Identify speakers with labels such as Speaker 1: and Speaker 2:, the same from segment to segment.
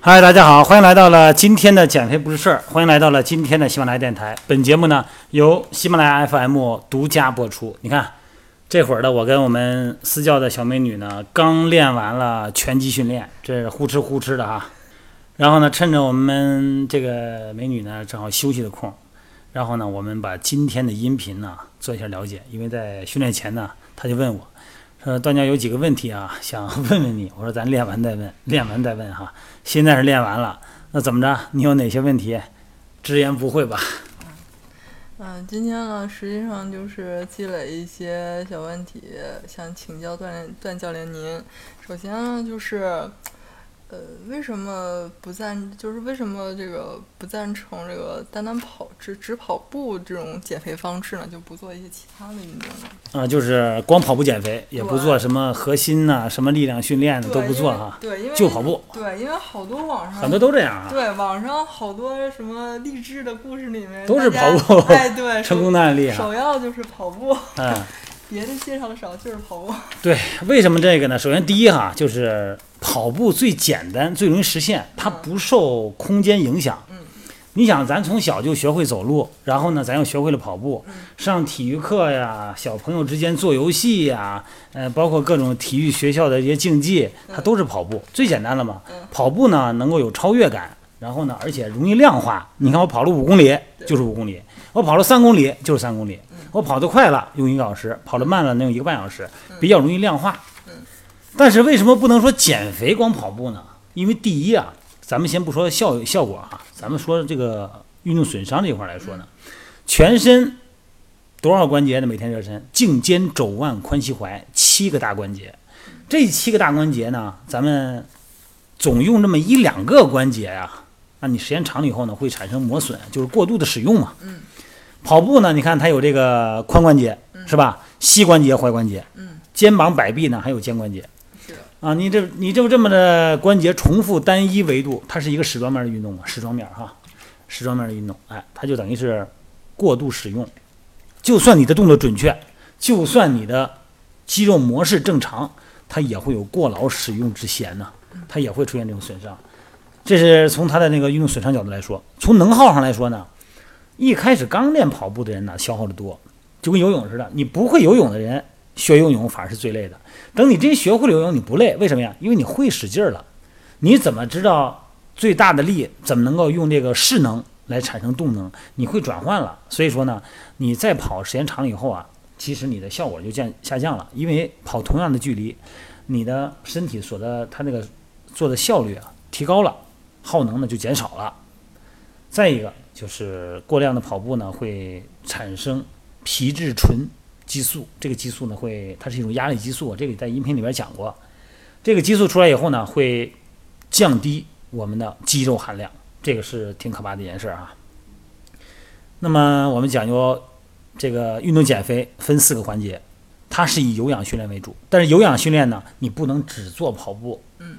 Speaker 1: 嗨，大家好，欢迎来到了今天的减肥不是事儿，欢迎来到了今天的喜马拉雅电台。本节目呢由喜马拉雅 FM 独家播出。你看，这会儿呢，我跟我们私教的小美女呢，刚练完了拳击训练，这是呼哧呼哧的哈。然后呢，趁着我们这个美女呢正好休息的空，然后呢，我们把今天的音频呢做一下了解。因为在训练前呢，她就问我。呃，段教有几个问题啊，想问问你。我说咱练完再问，练完再问哈。现在是练完了，那怎么着？你有哪些问题？直言不讳吧。
Speaker 2: 嗯，今天呢，实际上就是积累一些小问题，想请教段段教练您。首先呢，就是。呃，为什么不赞？就是为什么这个不赞成这个单单跑只只跑步这种减肥方式呢？就不做一些其他的运动呢？
Speaker 1: 啊，就是光跑步减肥，也不做什么核心呐、什么力量训练的都不做哈。
Speaker 2: 对，因为
Speaker 1: 就跑步。
Speaker 2: 对，因为好多网上
Speaker 1: 很多都这样啊。
Speaker 2: 对，网上好多什么励志的故事里面
Speaker 1: 都是跑步，
Speaker 2: 哎，对，
Speaker 1: 成功的案例。
Speaker 2: 首要就是跑步。
Speaker 1: 嗯。
Speaker 2: 别的介绍的少，就是跑步。
Speaker 1: 对，为什么这个呢？首先，第一哈，就是跑步最简单、最容易实现，它不受空间影响。
Speaker 2: 嗯。
Speaker 1: 你想，咱从小就学会走路，然后呢，咱又学会了跑步，上体育课呀，小朋友之间做游戏呀，呃，包括各种体育学校的一些竞技，它都是跑步，最简单了嘛。跑步呢，能够有超越感，然后呢，而且容易量化。你看，我跑了五公里就是五公里，我跑了三公里就是三公里。我跑得快了，用一个小时；跑得慢了，能用一个半小时，比较容易量化。但是为什么不能说减肥光跑步呢？因为第一啊，咱们先不说效效果哈，咱们说这个运动损伤这一块来说呢，全身多少关节呢？每天热身，颈肩肘腕髋膝踝七个大关节，这七个大关节呢，咱们总用这么一两个关节呀，那你时间长了以后呢，会产生磨损，就是过度的使用嘛。
Speaker 2: 嗯。
Speaker 1: 跑步呢？你看它有这个髋关节，是吧？膝关节、踝关节，肩膀、摆臂呢，还有肩关节，啊。你这你就这么的关节重复单一维度，它是一个矢状面的运动嘛？矢状面哈，矢状面的运动，哎，它就等于是过度使用。就算你的动作准确，就算你的肌肉模式正常，它也会有过劳使用之嫌呢，它也会出现这种损伤。这是从它的那个运动损伤角度来说，从能耗上来说呢？一开始刚练跑步的人呢，消耗的多，就跟游泳似的。你不会游泳的人学游泳反而是最累的。等你真学会了游泳，你不累，为什么呀？因为你会使劲儿了。你怎么知道最大的力怎么能够用这个势能来产生动能？你会转换了。所以说呢，你再跑时间长了以后啊，其实你的效果就降下降了。因为跑同样的距离，你的身体所的它那个做的效率啊提高了，耗能呢就减少了。再一个。就是过量的跑步呢，会产生皮质醇激素。这个激素呢，会它是一种压力激素。这个在音频里边讲过。这个激素出来以后呢，会降低我们的肌肉含量，这个是挺可怕的一件事啊。那么我们讲究这个运动减肥分四个环节，它是以有氧训练为主。但是有氧训练呢，你不能只做跑步。
Speaker 2: 嗯。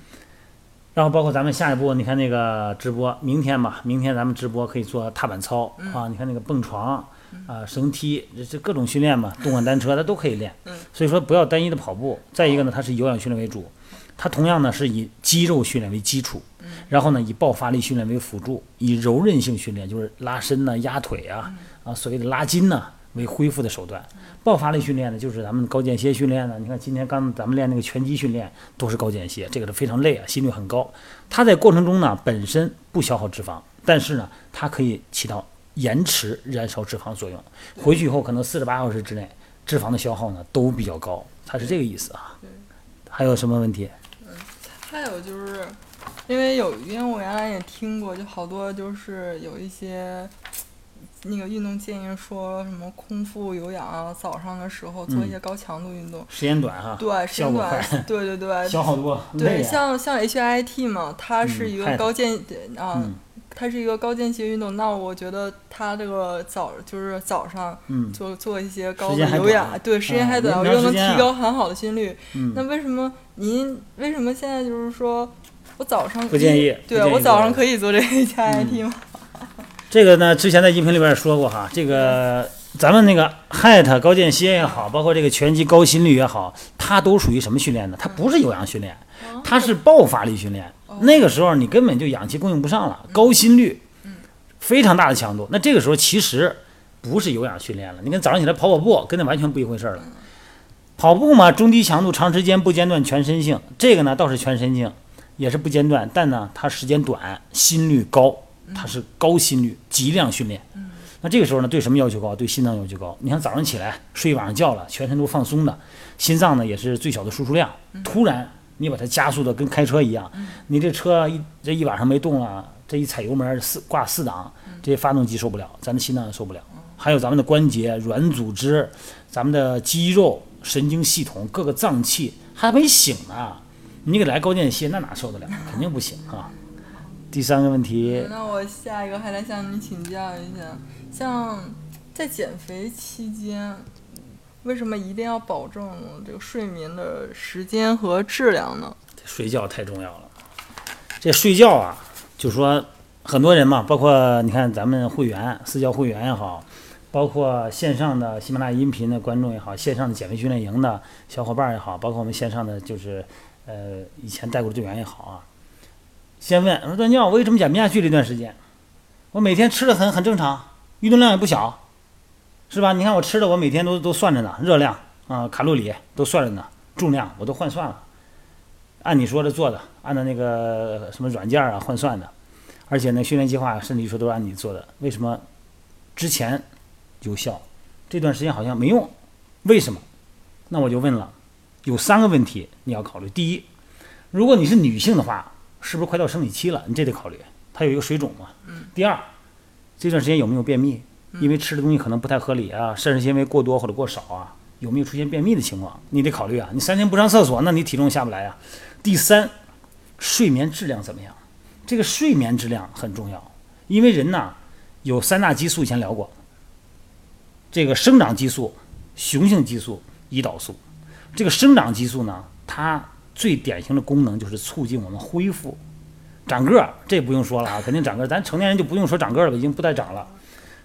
Speaker 1: 然后包括咱们下一步，你看那个直播，明天吧，明天咱们直播可以做踏板操啊，你看那个蹦床啊、绳梯，这这各种训练嘛，动感单车它都可以练。所以说不要单一的跑步。再一个呢，它是有氧训练为主，它同样呢是以肌肉训练为基础，然后呢以爆发力训练为辅助，以柔韧性训练就是拉伸呐、压腿啊啊，所谓的拉筋呐。为恢复的手段，爆发力训练呢，就是咱们高间歇训练呢。你看今天刚咱们练那个拳击训练，都是高间歇，这个是非常累啊，心率很高。它在过程中呢，本身不消耗脂肪，但是呢，它可以起到延迟燃烧脂肪作用。回去以后可能四十八小时之内，脂肪的消耗呢都比较高，它是这个意思啊。还有什么问题？
Speaker 2: 嗯，还有就是，因为有，因为我原来也听过，就好多就是有一些。那个运动建议说什么空腹有氧啊，早上的时候做一些高强度运动，
Speaker 1: 时间短哈，
Speaker 2: 对，时间短，对对对，
Speaker 1: 消耗多，
Speaker 2: 对，像像 H I T 嘛，它是一个高间啊，它是一个高间歇运动，那我觉得它这个早就是早上做做一些高的有氧，对，时间还短，又能提高很好的心率，那为什么您为什么现在就是说我早上
Speaker 1: 不建议，
Speaker 2: 对我早上可以做这个 H I T 吗？
Speaker 1: 这个呢，之前在音频里边也说过哈，这个咱们那个 HIT 高间歇也好，包括这个拳击高心率也好，它都属于什么训练呢？它不是有氧训练，它是爆发力训练。那个时候你根本就氧气供应不上了，高心率，非常大的强度。那这个时候其实不是有氧训练了，你跟早上起来跑跑步，跟那完全不一回事了。跑步嘛，中低强度、长时间不间断、全身性。这个呢倒是全身性，也是不间断，但呢它时间短，心率高，它是高心率极量训练。那这个时候呢，对什么要求高？对心脏要求高。你看早上起来睡一晚上觉了，全身都放松的，心脏呢也是最小的输出量。突然你把它加速的跟开车一样，你这车一这一晚上没动了，这一踩油门四挂四档，这些发动机受不了，咱的心脏也受不了。还有咱们的关节、软组织、咱们的肌肉、神经系统、各个脏器还没醒呢，你给来高间歇，那哪受得了？肯定不行啊。第三个问题，
Speaker 2: 那我下一个还来向你请教一下，像在减肥期间，为什么一定要保证这个睡眠的时间和质量呢？
Speaker 1: 睡觉太重要了。这睡觉啊，就说很多人嘛，包括你看咱们会员、私教会员也好，包括线上的喜马拉雅音频的观众也好，线上的减肥训练营的小伙伴也好，包括我们线上的就是呃以前带过的队员也好啊。先问我说段教，我为什么减不下去这段时间？我每天吃的很很正常，运动量也不小，是吧？你看我吃的，我每天都都算着呢，热量啊、卡路里都算着呢，重量我都换算了，按你说的做的，按照那个什么软件啊换算的，而且呢训练计划甚至于说都是按你做的，为什么之前有效，这段时间好像没用？为什么？那我就问了，有三个问题你要考虑。第一，如果你是女性的话。是不是快到生理期了？你这得考虑，它有一个水肿嘛。第二，这段时间有没有便秘？因为吃的东西可能不太合理啊，膳食纤维过多或者过少啊，有没有出现便秘的情况？你得考虑啊。你三天不上厕所，那你体重下不来啊。第三，睡眠质量怎么样？这个睡眠质量很重要，因为人呐有三大激素，以前聊过。这个生长激素、雄性激素、胰岛素。这个生长激素呢，它。最典型的功能就是促进我们恢复、长个儿，这不用说了啊，肯定长个儿。咱成年人就不用说长个儿了，已经不再长了。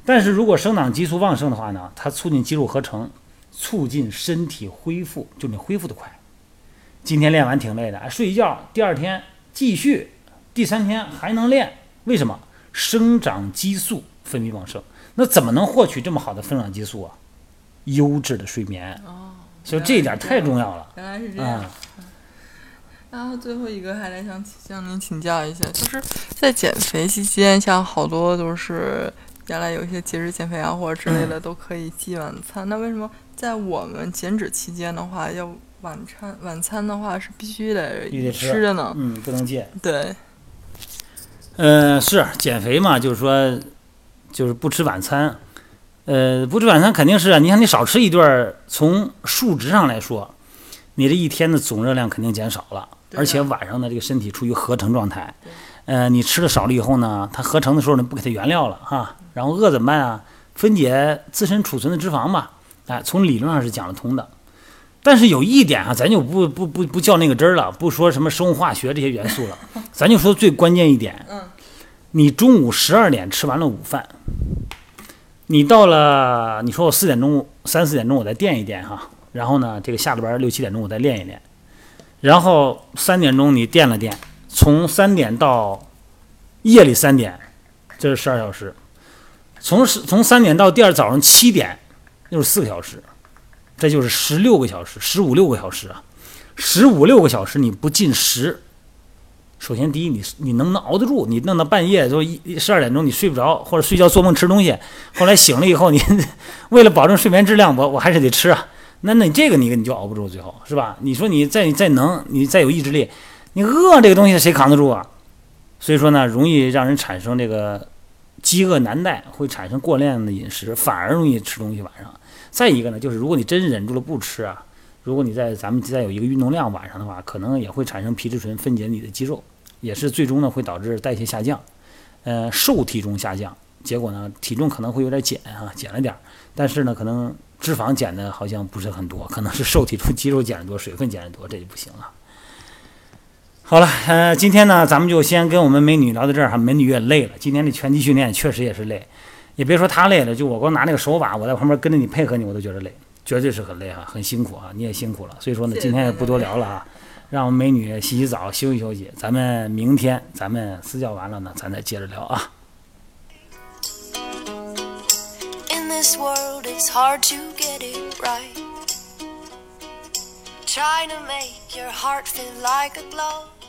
Speaker 1: 但是如果生长激素旺盛的话呢，它促进肌肉合成，促进身体恢复，就你恢复的快。今天练完挺累的，哎，睡一觉，第二天继续，第三天还能练，为什么？生长激素分泌旺盛。那怎么能获取这么好的生长激素啊？优质的睡眠。
Speaker 2: 哦，
Speaker 1: 所以这一点太重要了。
Speaker 2: 原来是这样。然后最后一个还来想向您请教一下，就是在减肥期间，像好多都是原来有一些节食减肥啊或者之类的都可以忌晚餐，那为什么在我们减脂期间的话，要晚餐晚餐的话是必须得
Speaker 1: 吃
Speaker 2: 的呢？
Speaker 1: 嗯，不能戒。
Speaker 2: 对。
Speaker 1: 呃，是减肥嘛，就是说，就是不吃晚餐。呃，不吃晚餐肯定是啊，你看你少吃一顿，从数值上来说，你这一天的总热量肯定减少了。而且晚上的，这个身体处于合成状态，呃，你吃的少了以后呢，它合成的时候呢，不给它原料了哈，然后饿怎么办啊？分解自身储存的脂肪嘛，哎，从理论上是讲得通的。但是有一点啊，咱就不不不不较那个真儿了，不说什么生物化学这些元素了，咱就说最关键一点，你中午十二点吃完了午饭，你到了，你说我四点钟、三四点钟我再垫一垫哈，然后呢，这个下了班六七点钟我再练一练。然后三点钟你垫了垫，从三点到夜里三点，这是十二小时。从十从三点到第二早上七点，又是四个小时，这就是十六个小时，十五六个小时啊，十五六个小时你不进食，首先第一你你能不能熬得住？你弄到半夜就一十二点钟你睡不着，或者睡觉做梦吃东西，后来醒了以后你 为了保证睡眠质量，我我还是得吃啊。那那你这个你你就熬不住，最后是吧？你说你再再能，你再有意志力，你饿这个东西谁扛得住啊？所以说呢，容易让人产生这个饥饿难耐，会产生过量的饮食，反而容易吃东西晚上。再一个呢，就是如果你真忍住了不吃啊，如果你在咱们再有一个运动量晚上的话，可能也会产生皮质醇分解你的肌肉，也是最终呢会导致代谢下降，呃，瘦体重下降，结果呢体重可能会有点减啊，减了点儿，但是呢可能。脂肪减的好像不是很多，可能是瘦体重、肌肉减的多，水分减的多，这就不行了。好了呃今天呢咱们就先跟我们美女聊到这儿哈美女也累了今天的拳击训练确实也是累也别说她累了就我光拿那个手把我在旁边跟着你配合你我都觉得累绝对是很累啊很辛苦啊你也辛苦了所以说呢今天也不多聊了啊让我们美女洗洗澡休息休息咱们明天咱们私教完了呢咱再接着聊啊。
Speaker 3: In this world it's hard to get it right. Trying to make your heart feel like a glow.